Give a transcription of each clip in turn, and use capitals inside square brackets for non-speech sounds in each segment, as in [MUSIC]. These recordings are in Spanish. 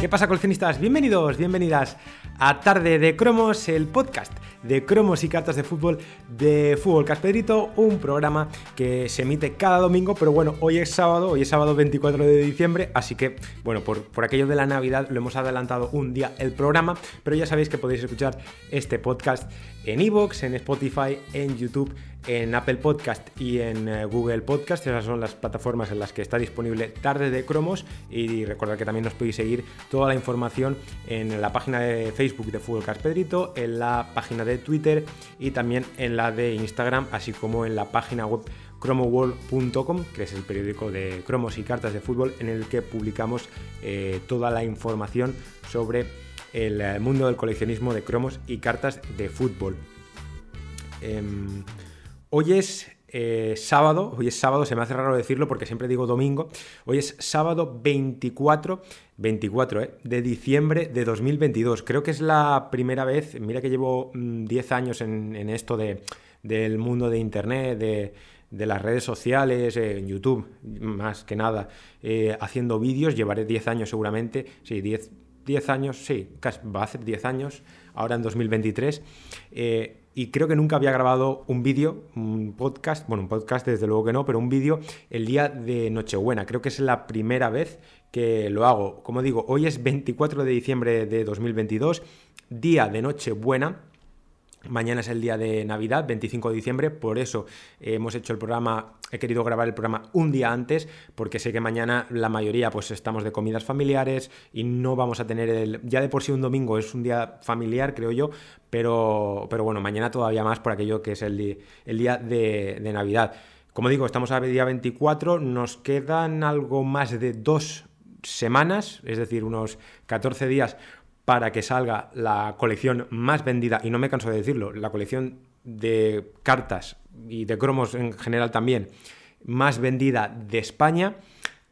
¿Qué pasa, coleccionistas? Bienvenidos, bienvenidas a Tarde de Cromos, el podcast de cromos y cartas de fútbol de Fútbol Caspedrito, un programa que se emite cada domingo, pero bueno, hoy es sábado, hoy es sábado 24 de diciembre, así que, bueno, por, por aquello de la Navidad lo hemos adelantado un día el programa, pero ya sabéis que podéis escuchar este podcast en Evox, en Spotify, en YouTube, en Apple Podcast y en eh, Google Podcast. Esas son las plataformas en las que está disponible Tarde de Cromos. Y recordad que también nos podéis seguir toda la información en la página de Facebook de Fútbol Caspedrito, en la página de Twitter y también en la de Instagram, así como en la página web chromoworld.com, que es el periódico de cromos y cartas de fútbol en el que publicamos eh, toda la información sobre el eh, mundo del coleccionismo de cromos y cartas de fútbol. Em, hoy es eh, sábado, hoy es sábado, se me hace raro decirlo porque siempre digo domingo, hoy es sábado 24, 24 eh, de diciembre de 2022. Creo que es la primera vez, mira que llevo 10 mm, años en, esto de, del mundo de Internet, de, las redes sociales, en YouTube, más que nada, haciendo vídeos, llevaré 10 años seguramente, sí, 10 10 años, sí, va a hacer 10 años, ahora en 2023. Eh, y creo que nunca había grabado un vídeo, un podcast, bueno, un podcast desde luego que no, pero un vídeo el día de Nochebuena. Creo que es la primera vez que lo hago. Como digo, hoy es 24 de diciembre de 2022, día de Nochebuena. Mañana es el día de Navidad, 25 de diciembre, por eso hemos hecho el programa, he querido grabar el programa un día antes, porque sé que mañana la mayoría pues estamos de comidas familiares y no vamos a tener el... Ya de por sí un domingo es un día familiar, creo yo, pero, pero bueno, mañana todavía más por aquello que es el, el día de, de Navidad. Como digo, estamos a día 24, nos quedan algo más de dos semanas, es decir, unos 14 días para que salga la colección más vendida, y no me canso de decirlo, la colección de cartas y de cromos en general también, más vendida de España,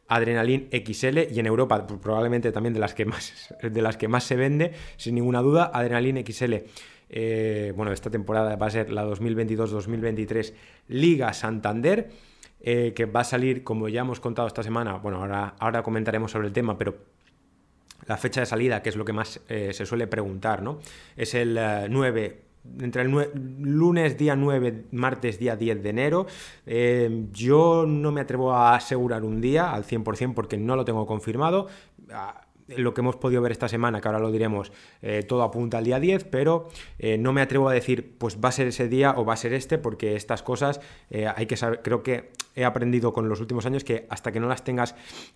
Adrenalin XL, y en Europa pues, probablemente también de las que más, [LAUGHS] de las que más se vende, sin ninguna duda, Adrenalin XL. Eh, bueno, esta temporada va a ser la 2022-2023 Liga Santander, eh, que va a salir, como ya hemos contado esta semana, bueno, ahora, ahora comentaremos sobre el tema, pero la fecha de salida, que es lo que más eh, se suele preguntar, ¿no? Es el 9 eh, entre el lunes día 9, martes día 10 de enero. Eh, yo no me atrevo a asegurar un día al 100% porque no lo tengo confirmado. Ah, lo que hemos podido ver esta semana, que ahora lo diremos, eh, todo apunta al día 10, pero eh, no me atrevo a decir, pues va a ser ese día o va a ser este, porque estas cosas eh, hay que saber, creo que he aprendido con los últimos años que hasta que no las tengas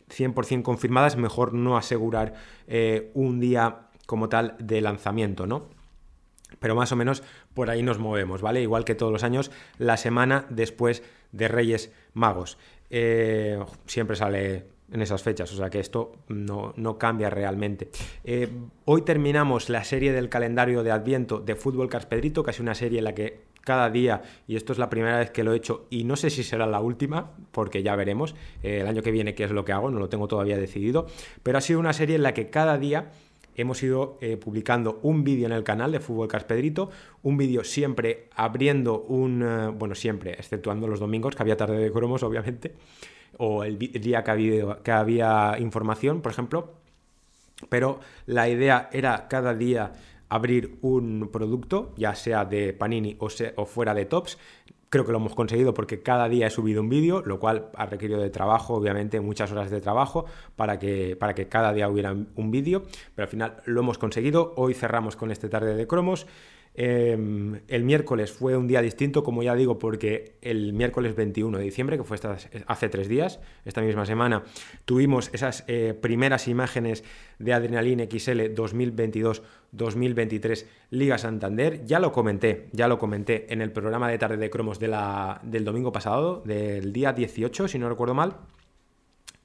100% confirmadas, mejor no asegurar un día como tal de lanzamiento, ¿no? Pero más o menos por ahí nos movemos, ¿vale? Igual que todos los años, la semana después de Reyes Magos. siempre sale en esas fechas, o sea que esto no, cambia realmente. Eh, hoy terminamos la serie del calendario de Adviento de Fútbol Carpedrito, casi una serie en la que cada día, y esto es la primera vez que lo he hecho, y no sé si será la última, porque ya veremos eh, el año que viene qué es lo que hago, no lo tengo todavía decidido, pero ha sido una serie en la que cada día hemos ido eh, publicando un vídeo en el canal de Fútbol Carpedrito, un vídeo siempre abriendo un, bueno, siempre, exceptuando los domingos, que había tarde de cromos, obviamente, o el día que había, que había información, por ejemplo, pero la idea era cada día abrir un producto, ya sea de Panini o, fuera de Tops. Creo que lo hemos conseguido porque cada día he subido un vídeo, lo cual ha requerido de trabajo, obviamente muchas horas de trabajo para que, para que cada día hubiera un vídeo, pero al final lo hemos conseguido. Hoy cerramos con este tarde de cromos. Em, el miércoles fue un día distinto, como ya digo, porque el miércoles 21 de diciembre, que fue hace tres días, esta misma semana, tuvimos esas eh, primeras imágenes de Adrenalin XL 2022-2023 Liga Santander. Ya lo comenté, ya lo comenté en el programa de tarde de cromos del domingo pasado, del día 18, si no recuerdo mal.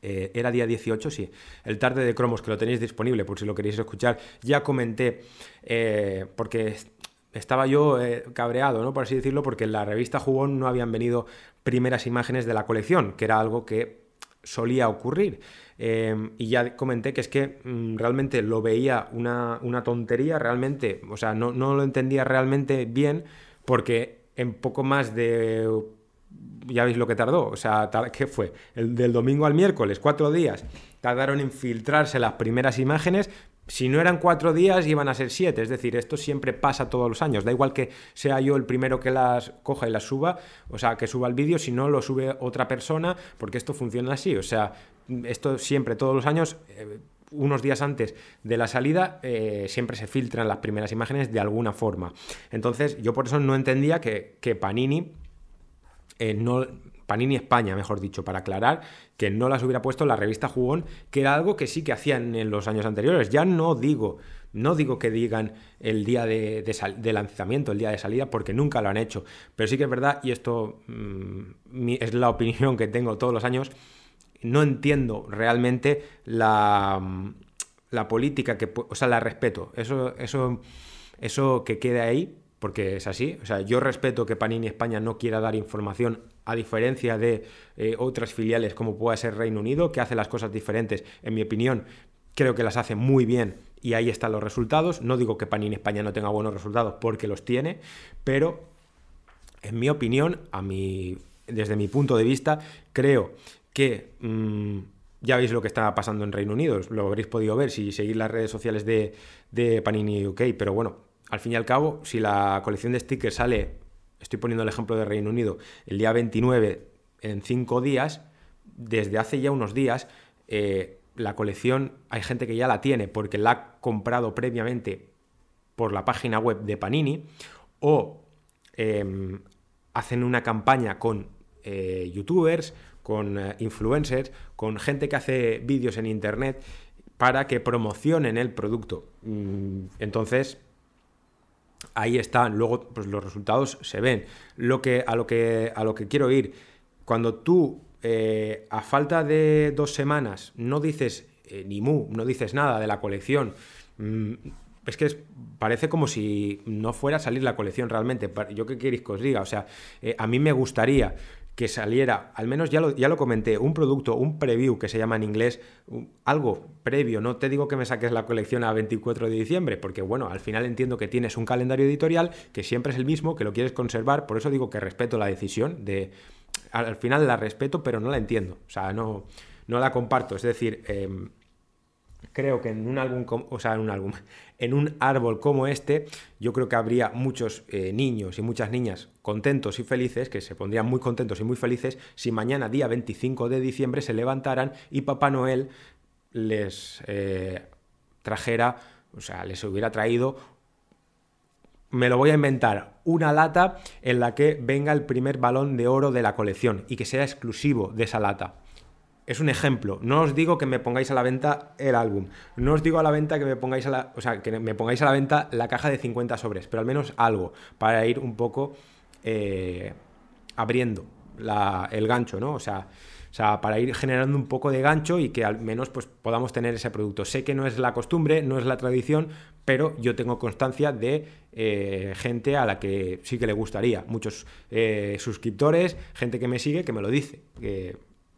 Eh, era día 18, sí. El tarde de cromos, que lo tenéis disponible por si lo queréis escuchar. Ya comenté, eh, porque estaba yo eh, cabreado, ¿no? Por así decirlo, porque en la revista Jugón no habían venido primeras imágenes de la colección, que era algo que solía ocurrir. Em, y ya comenté que es que mm, realmente lo veía una, tontería, realmente, o sea, no, no, lo entendía realmente bien, porque en poco más de ya veis lo que tardó. O sea, ¿qué fue? El del domingo al miércoles, cuatro días. Tardaron en filtrarse las primeras imágenes. Si no eran cuatro días, iban a ser siete. Es decir, esto siempre pasa todos los años. Da igual que sea yo el primero que las coja y las suba, o sea, que suba el vídeo, si no lo sube otra persona, porque esto funciona así. O sea, esto siempre, todos los años. Eh, unos días antes de la salida eh, siempre se filtran las primeras imágenes de alguna forma. Entonces yo por eso no entendía que, que Panini eh, no, Panini España, mejor dicho, para aclarar que no las hubiera puesto la revista Jugón, que era algo que sí que hacían en los años anteriores. Ya no digo, no digo que digan el día de, lanzamiento, el día de salida, porque nunca lo han hecho. Pero sí que es verdad, y esto mm, es la opinión que tengo todos los años, no entiendo realmente la, la política que, o sea, la respeto. Eso, eso, eso que quede ahí, porque es así. O sea, yo respeto que Panini España no quiera dar información a diferencia de eh, otras filiales como pueda ser Reino Unido, que hace las cosas diferentes. En mi opinión, creo que las hace muy bien y ahí están los resultados. No digo que Panini España no tenga buenos resultados porque los tiene, pero en mi opinión, a mi, desde mi punto de vista, creo que... Mm, ya veis lo que está pasando en Reino Unido, lo habréis podido ver si seguís las redes sociales de, de Panini UK, pero bueno, al fin y al cabo, si la colección de stickers sale, estoy poniendo el ejemplo de Reino Unido, el día 29 en 5 días, desde hace ya unos días, eh, la colección hay gente que ya la tiene porque la ha comprado previamente por la página web de Panini o em, hacen una campaña con eh, youtubers, con eh, influencers, con gente que hace vídeos en internet para que promocionen el producto. Mm, entonces, ahí están, luego pues, los resultados se ven. Lo que, a, lo que, a lo que quiero ir, cuando tú eh, a falta de dos semanas no dices eh, ni mu, no dices nada de la colección, mm, es que parece como si no fuera a salir la colección realmente. ¿Yo qué queréis que os diga? O sea, eh, a mí me gustaría que saliera, al menos ya lo, ya lo comenté, un producto, un preview que se llama en inglés, algo previo. No te digo que me saques la colección a 24 de diciembre, porque bueno, al final entiendo que tienes un calendario editorial que siempre es el mismo, que lo quieres conservar, por eso digo que respeto la decisión de... Al final la respeto, pero no la entiendo, o sea, no, no la comparto. Es decir, em, creo que en un álbum, o sea, en un álbum, [LAUGHS] en un árbol como este, yo creo que habría muchos eh, niños y muchas niñas contentos y felices, que se pondrían muy contentos y muy felices si mañana, día 25 de diciembre, se levantaran y Papá Noel les eh, trajera, o sea, les hubiera traído me lo voy a inventar, una lata en la que venga el primer balón de oro de la colección y que sea exclusivo de esa lata es un ejemplo. No os digo que me pongáis a la venta el álbum. No os digo a la venta que me pongáis a la, o sea, que me pongáis a la venta la caja de 50 sobres, pero al menos algo para ir un poco eh, abriendo el gancho, ¿no? O sea, para ir generando un poco de gancho y que al menos pues, podamos tener ese producto. Sé que no es la costumbre, no es la tradición, pero yo tengo constancia de eh, gente a la que sí que le gustaría. Muchos eh, suscriptores, gente que me sigue, que me lo dice.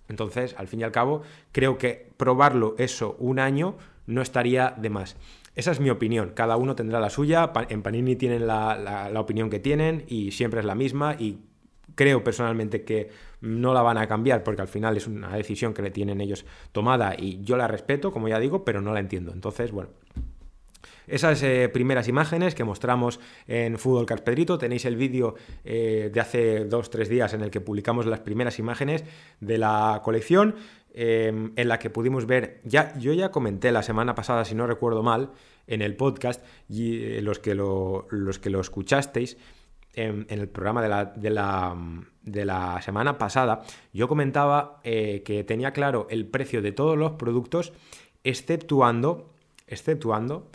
Entonces, al fin y al cabo, creo que probarlo eso un año no estaría de más. Esa es mi opinión, cada uno tendrá la suya, en Panini tienen la, opinión que tienen y siempre es la misma y creo personalmente que no la van a cambiar porque al final es una decisión que le tienen ellos tomada y yo la respeto, como ya digo, pero no la entiendo. Entonces, bueno, esas eh, primeras imágenes que mostramos en Fútbol Carpedrito, tenéis el vídeo eh, de hace dos, tres días en el que publicamos las primeras imágenes de la colección, em, en la que pudimos ver, ya, yo ya comenté la semana pasada, si no recuerdo mal, en el podcast, y, eh, los, que lo, los que lo escuchasteis, en, en el programa de la, de la, de la semana pasada, yo comentaba que tenía claro el precio de todos los productos, exceptuando, exceptuando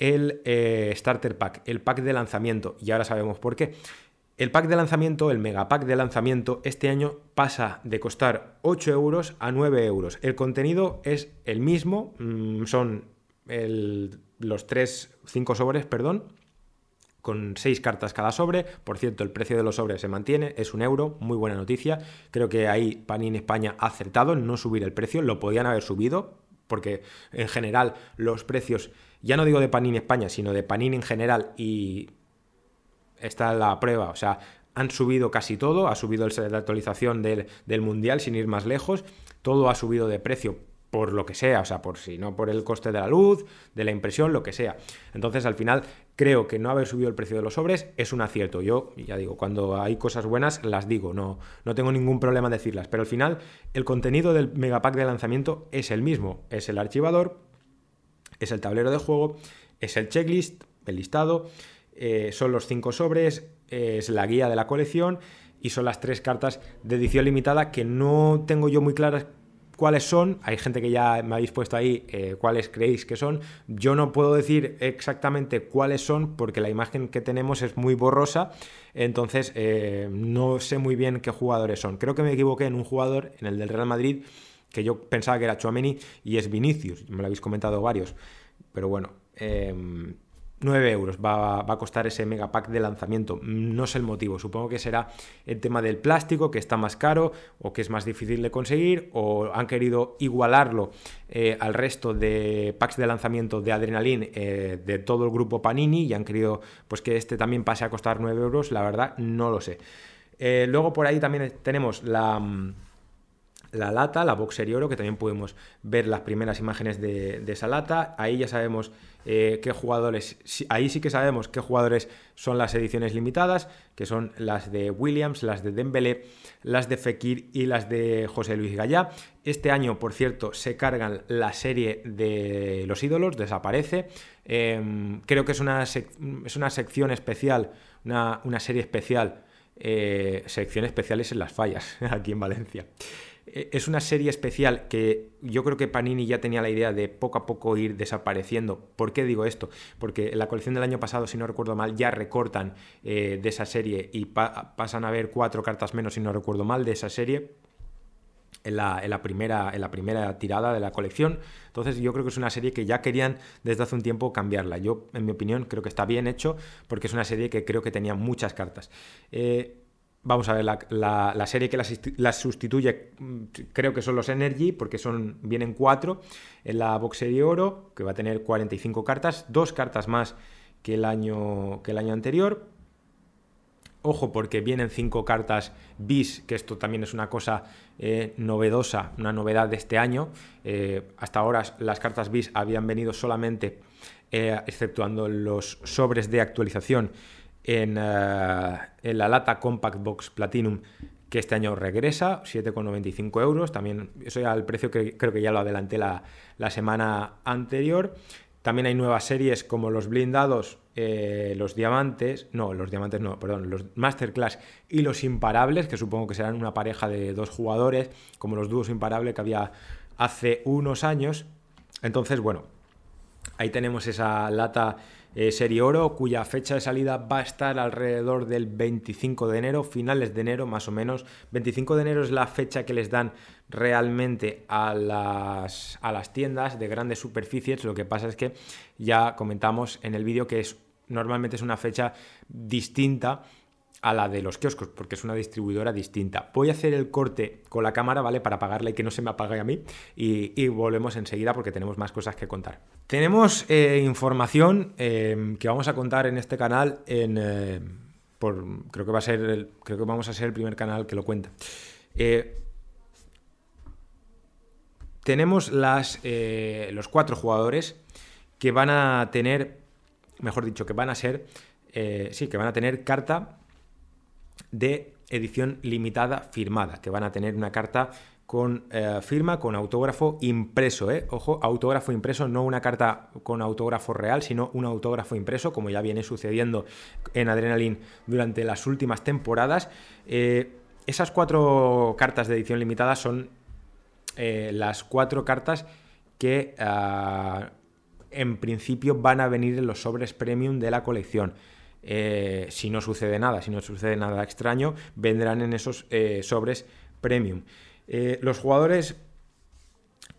el eh, Starter Pack, el pack de lanzamiento, y ahora sabemos por qué. El pack de lanzamiento, el mega pack de lanzamiento, este año pasa de costar 8 euros a 9 euros. El contenido es el mismo, mm, son los 3, 5 sobres, perdón, con 6 cartas cada sobre. Por cierto, el precio de los sobres se mantiene, es un euro, muy buena noticia. Creo que ahí Panini España ha acertado en no subir el precio, lo podían haber subido, porque en general los precios ya no digo de Panini España, sino de Panini en general y está la prueba, o sea, han subido casi todo, ha subido de actualización del, del Mundial sin ir más lejos, todo ha subido de precio por lo que sea, o sea, por si no por el coste de la luz, de la impresión, lo que sea. Entonces, al final, creo que no haber subido el precio de los sobres es un acierto. Yo, ya digo, cuando hay cosas buenas, las digo, no, no tengo ningún problema en decirlas, pero al final, el contenido del megapack de lanzamiento es el mismo, es el archivador, es el tablero de juego, es el checklist, el listado, eh, son los cinco sobres, es la guía de la colección y son las tres cartas de edición limitada que no tengo yo muy claras cuáles son. Hay gente que ya me habéis puesto ahí eh, cuáles creéis que son. Yo no puedo decir exactamente cuáles son porque la imagen que tenemos es muy borrosa. Entonces eh, no sé muy bien qué jugadores son. Creo que me equivoqué en un jugador, en el del Real Madrid, que yo pensaba que era Chouameni y es Vinicius. Me lo habéis comentado varios. Pero bueno. Em, 9 euros va, a costar ese megapack de lanzamiento. No sé el motivo, supongo que será el tema del plástico, que está más caro o que es más difícil de conseguir, o han querido igualarlo eh, al resto de packs de lanzamiento de Adrenaline eh, de todo el grupo Panini y han querido pues, que este también pase a costar 9 euros. La verdad, no lo sé. Eh, luego por ahí también tenemos la mm, la lata, la Boxer Oro, que también podemos ver las primeras imágenes de, esa lata. Ahí ya sabemos eh, qué jugadores, ahí sí que sabemos qué jugadores son las ediciones limitadas, que son las de Williams, las de Dembélé, las de Fekir y las de José Luis Gallá. Este año, por cierto, se cargan la serie de los ídolos, desaparece. Em, creo que es una, es una sección especial, una, serie especial, eh, especiales en las fallas, [LAUGHS] aquí en Valencia. Eh, es una serie especial que yo creo que Panini ya tenía la idea de poco a poco ir desapareciendo. ¿Por qué digo esto? Porque en la colección del año pasado, si no recuerdo mal, ya recortan eh, de esa serie y pasan a ver cuatro cartas menos, si no recuerdo mal, de esa serie. En la, primera, en la primera tirada de la colección. Entonces yo creo que es una serie que ya querían desde hace un tiempo cambiarla. Yo, en mi opinión, creo que está bien hecho porque es una serie que creo que tenía muchas cartas. Eh, Vamos a ver, la, serie que las, sustituye mm, creo que son los Energy, porque son, vienen cuatro en la box de oro, que va a tener 45 cartas, dos cartas más que el año, que el año anterior. Ojo, porque vienen cinco cartas bis, que esto también es una cosa eh, novedosa, una novedad de este año. Eh, hasta ahora las cartas bis habían venido solamente, eh, exceptuando los sobres de actualización, eh, en, la lata Compact Box Platinum que este año regresa, 7,95 euros, también eso ya el precio que creo que ya lo adelanté la, semana anterior. También hay nuevas series como los blindados, eh, los diamantes, no, los diamantes no, perdón, los masterclass y los imparables, que supongo que serán una pareja de dos jugadores, como los dúos imparables que había hace unos años. Entonces, bueno, ahí tenemos esa lata eh, Serie Oro, cuya fecha de salida va a estar alrededor del 25 de enero, finales de enero más o menos. 25 de enero es la fecha que les dan realmente a las, a las tiendas de grandes superficies. Lo que pasa es que ya comentamos en el vídeo que es, normalmente es una fecha distinta a la de los kioscos, porque es una distribuidora distinta. Voy a hacer el corte con la cámara, ¿vale? Para apagarla y que no se me apague a mí. Y, volvemos enseguida porque tenemos más cosas que contar. Tenemos eh, información eh, que vamos a contar en este canal en... Eh, creo que va a ser creo que vamos a ser el primer canal que lo cuenta. tenemos las, los cuatro jugadores que van a tener, mejor dicho, que van a ser, sí, que van a tener carta de edición limitada firmada, que van a tener una carta con eh, firma, con autógrafo impreso, ¿eh? Ojo, autógrafo impreso, no una carta con autógrafo real, sino un autógrafo impreso, como ya viene sucediendo en Adrenaline durante las últimas temporadas. Eh, esas cuatro cartas de edición limitada son las cuatro cartas que ah, en principio van a venir en los sobres premium de la colección. Eh, si no sucede nada, si no sucede nada extraño, vendrán en esos eh, sobres premium. Eh, los jugadores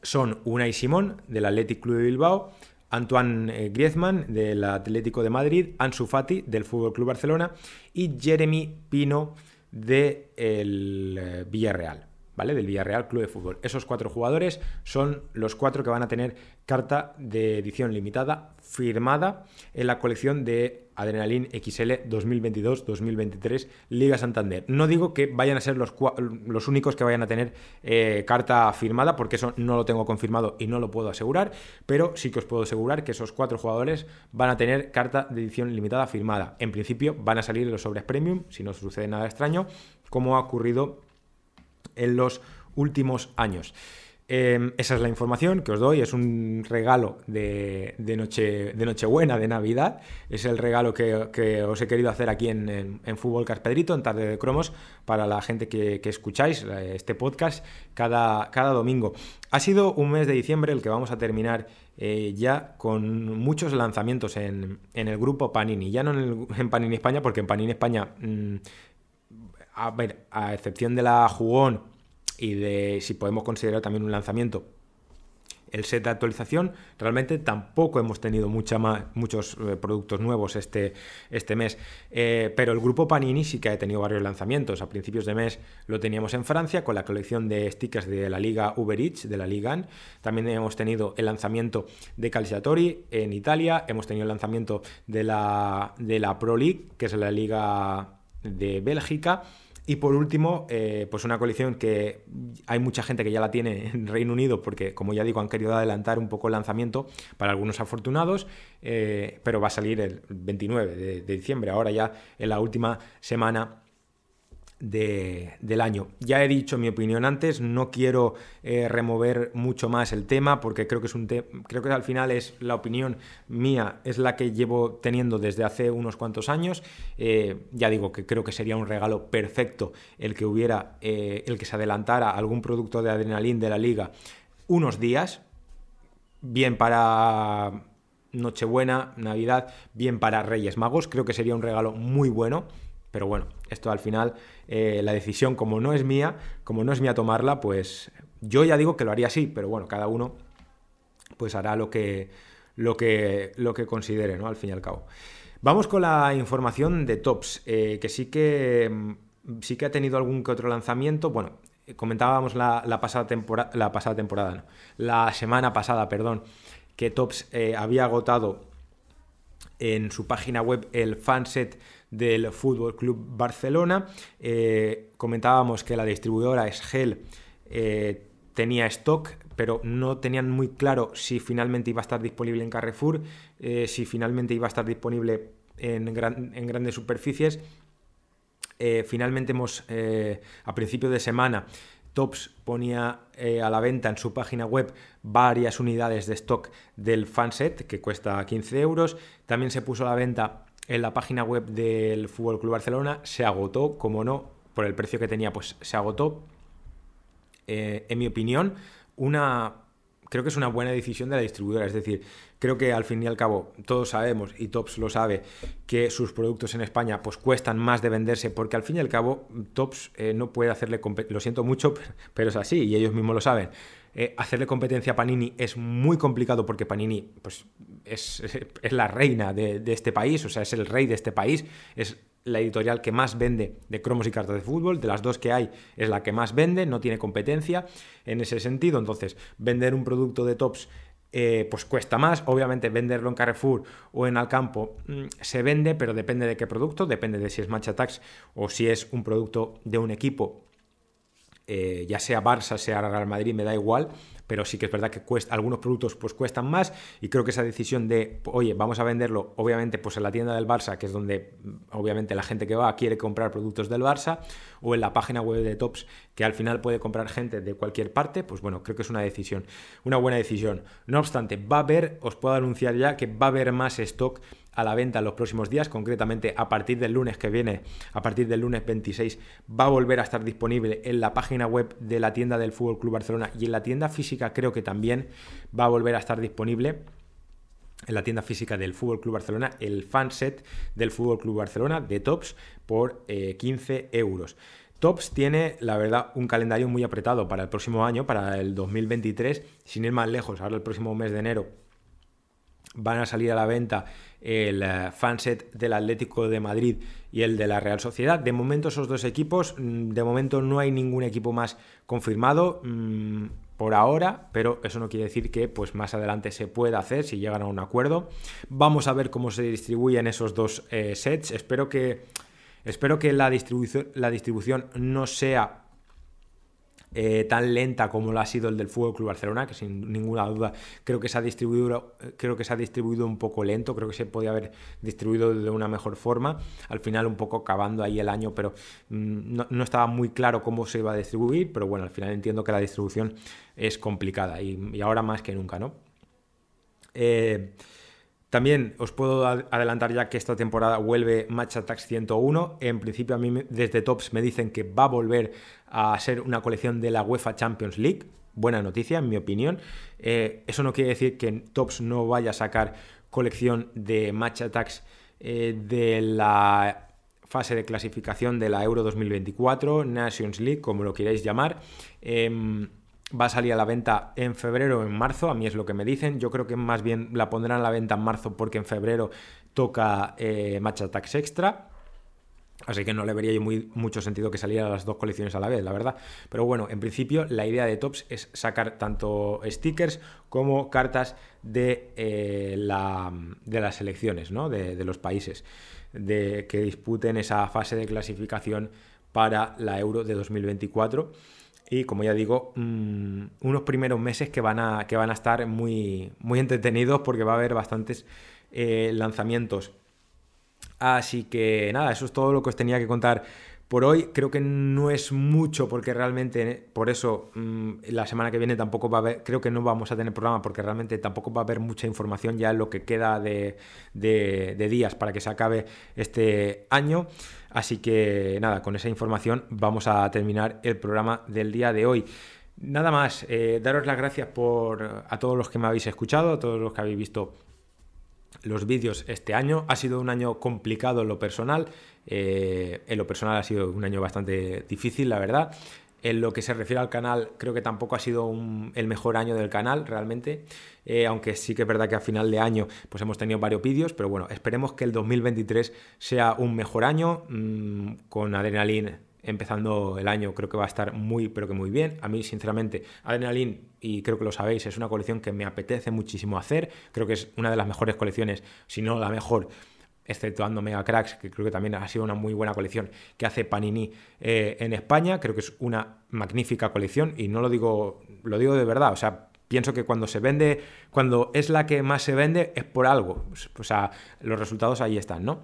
son Unai Simón del Athletic Club de Bilbao, Antoine Griezmann del Atlético de Madrid, Ansu Fati del Fútbol Club Barcelona y Jeremy Pino del Villarreal. ¿vale? Del Villarreal Club de Fútbol. Esos cuatro jugadores son los cuatro que van a tener carta de edición limitada firmada en la colección de Adrenalin XL 2022-2023 Liga Santander. No digo que vayan a ser los, únicos que vayan a tener eh, carta firmada, porque eso no lo tengo confirmado y no lo puedo asegurar, pero sí que os puedo asegurar que esos cuatro jugadores van a tener carta de edición limitada firmada. En principio van a salir los sobres premium, si no sucede nada extraño, como ha ocurrido en los últimos años. Em, esa es la información que os doy, es un regalo de, noche, de Nochebuena, de Navidad, es el regalo que, os he querido hacer aquí en, en, Fútbol Carpedrito, en Tarde de Cromos, para la gente que, escucháis eh, este podcast cada, cada, domingo. Ha sido un mes de diciembre el que vamos a terminar eh, ya con muchos lanzamientos en, el grupo Panini, ya no en, Panini España, porque en Panini España, mm, a ver, a excepción de la jugón, y de si podemos considerar también un lanzamiento el set de actualización. Realmente tampoco hemos tenido mucha muchos eh, productos nuevos este, este mes, eh, pero el grupo Panini sí que ha tenido varios lanzamientos. A principios de mes lo teníamos en Francia con la colección de stickers de la Liga Uber Eats, de la Liga También hemos tenido el lanzamiento de Calciatori en Italia, hemos tenido el lanzamiento de la, de la Pro League, que es la Liga de Bélgica. Y por último, eh, pues una colección que hay mucha gente que ya la tiene [LAUGHS] en Reino Unido porque, como ya digo, han querido adelantar un poco el lanzamiento para algunos afortunados, eh, pero va a salir el 29 de, de diciembre, ahora ya en la última semana del año. Ya he dicho mi opinión antes, no quiero eh, remover mucho más el tema porque creo que es un creo que al final es la opinión mía, es la que llevo teniendo desde hace unos cuantos años. Eh, ya digo que creo que sería un regalo perfecto el que hubiera, eh, el que se adelantara algún producto de adrenalín de la liga unos días, bien para Nochebuena, Navidad, bien para Reyes Magos, creo que sería un regalo muy bueno pero bueno, esto al final, eh, la decisión como no es mía, como no es mía tomarla, pues yo ya digo que lo haría así, pero bueno, cada uno pues hará lo que, lo que, lo que considere, ¿no? Al fin y al cabo. Vamos con la información de Tops, eh, que sí que mm, sí que ha tenido algún que otro lanzamiento. Bueno, comentábamos la, pasada, temporada, la pasada temporada, la semana pasada, perdón, que Tops eh, había agotado en su página web el fanset del Fútbol Club Barcelona. Eh, comentábamos que la distribuidora Esgel eh, tenía stock, pero no tenían muy claro si finalmente iba a estar disponible en Carrefour, eh, si finalmente iba a estar disponible en, grandes superficies. finalmente hemos, a principio de semana, Tops ponía a la venta en su página web varias unidades de stock del fanset que cuesta 15 euros. También se puso a la venta en la página web del Fútbol Club Barcelona, se agotó, como no, por el precio que tenía, pues se agotó. Eh, en mi opinión, una creo que es una buena decisión de la distribuidora. Es decir, creo que al fin y al cabo todos sabemos, y Tops lo sabe, que sus productos en España pues cuestan más de venderse, porque al fin y al cabo Tops eh, no puede hacerle lo siento mucho, [LAUGHS] pero es así, y ellos mismos lo saben. Eh, hacerle competencia a Panini es muy complicado porque Panini pues, es, [LAUGHS] la reina de, este país, o sea, es el rey de este país, es la editorial que más vende de cromos y cartas de fútbol, de las dos que hay es la que más vende, no tiene competencia en ese sentido, entonces vender un producto de tops eh, pues cuesta más, obviamente venderlo en Carrefour o en Alcampo mm, se vende, pero depende de qué producto, depende de si es Match Attacks o si es un producto de un equipo eh, ya sea Barça, sea Real Madrid, me da igual, pero sí que es verdad que cuesta, algunos productos pues cuestan más y creo que esa decisión de, oye, vamos a venderlo, obviamente, pues en la tienda del Barça, que es donde mm, obviamente la gente que va quiere comprar productos del Barça, o en la página web de Tops, que al final puede comprar gente de cualquier parte, pues bueno, creo que es una decisión, una buena decisión. No obstante, va a haber, os puedo anunciar ya que va a haber más stock a la venta en los próximos días, concretamente a partir del lunes que viene, a partir del lunes 26, va a volver a estar disponible en la página web de la tienda del Fútbol Club Barcelona y en la tienda física creo que también va a volver a estar disponible en la tienda física del Fútbol Club Barcelona el fan set del Fútbol Club Barcelona de Tops por 15 eh, euros. Tops tiene, la verdad, un calendario muy apretado para el próximo año, para el 2023, sin ir más lejos. Ahora el próximo mes de enero van a salir a la venta el eh, fanset del Atlético de Madrid y el de la Real Sociedad. De momento esos dos equipos, mm, de momento no hay ningún equipo más confirmado mm, por ahora, pero eso no quiere decir que pues más adelante se pueda hacer si llegan a un acuerdo. Vamos a ver cómo se distribuyen esos dos eh, sets. Espero que, espero que la, distribución, la distribución no sea eh, tan lenta como lo ha sido el del Fútbol Club Barcelona, que sin ninguna duda creo que se ha distribuido, creo que se ha distribuido un poco lento, creo que se podía haber distribuido de una mejor forma. Al final un poco acabando ahí el año, pero mm, no, estaba muy claro cómo se iba a distribuir, pero bueno, al final entiendo que la distribución es complicada y, ahora más que nunca, ¿no? Eh, también os puedo adelantar ya que esta temporada vuelve Match Attacks 101. En principio a mí desde Tops me dicen que va a volver a ser una colección de la UEFA Champions League. Buena noticia, en mi opinión. Eh, eso no quiere decir que Tops no vaya a sacar colección de Match Attacks eh, de la fase de clasificación de la Euro 2024, Nations League, como lo queráis llamar. Em, va a salir a la venta en febrero o en marzo, a mí es lo que me dicen. Yo creo que más bien la pondrán a la venta en marzo porque en febrero toca eh, Match Extra. Así que no le vería yo mucho sentido que salieran las dos colecciones a la vez, la verdad. Pero bueno, en principio la idea de Tops es sacar tanto stickers como cartas de, eh, la, de las selecciones, ¿no? de, de los países de, que disputen esa fase de clasificación para la Euro de 2024 y como ya digo, mm, unos primeros meses que van a, que van a estar muy, muy entretenidos porque va a haber bastantes eh, lanzamientos. Así que nada, eso es todo lo que os tenía que contar por hoy. Creo que no es mucho porque realmente, por eso mm, la semana que viene tampoco va a haber, creo que no vamos a tener programa porque realmente tampoco va a haber mucha información ya en lo que queda de, de días para que se acabe este año. Así que nada, con esa información vamos a terminar el programa del día de hoy. Nada más, eh, daros las gracias por a todos los que me habéis escuchado, a todos los que habéis visto los vídeos este año. Ha sido un año complicado en lo personal. Eh, en lo personal ha sido un año bastante difícil, la verdad. En lo que se refiere al canal, creo que tampoco ha sido el mejor año del canal realmente, eh, aunque sí que es verdad que a final de año pues hemos tenido varios vídeos, pero bueno, esperemos que el 2023 sea un mejor año mm, con Adrenaline empezando el año creo que va a estar muy pero que muy bien. A mí sinceramente Adrenaline y creo que lo sabéis es una colección que me apetece muchísimo hacer. Creo que es una de las mejores colecciones, si no la mejor exceptuando Mega Cracks, que creo que también ha sido una muy buena colección que hace Panini eh, en España. Creo que es una magnífica colección y no lo digo, lo digo de verdad. O sea, pienso que cuando se vende, cuando es la que más se vende, es por algo. O sea, los resultados ahí están, ¿no?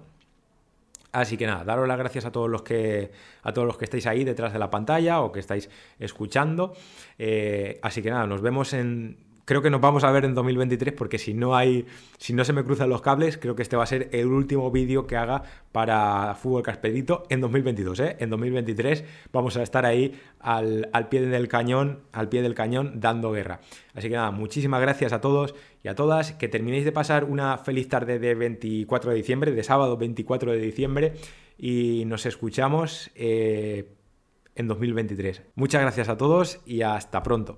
Así que nada, daros las gracias a todos los que a todos los que estáis ahí detrás de la pantalla o que estáis escuchando. Eh, así que nada, nos vemos en creo que nos vamos a ver en 2023 porque si no hay, si no se me cruzan los cables, creo que este va a ser el último vídeo que haga para Fútbol Caspedito en 2022. ¿eh? En 2023 vamos a estar ahí al, pie del cañón, al pie del cañón dando guerra. Así que nada, muchísimas gracias a todos y a todas. Que terminéis de pasar una feliz tarde de 24 de diciembre, de sábado 24 de diciembre y nos escuchamos. Eh, en 2023. Muchas gracias a todos y hasta pronto.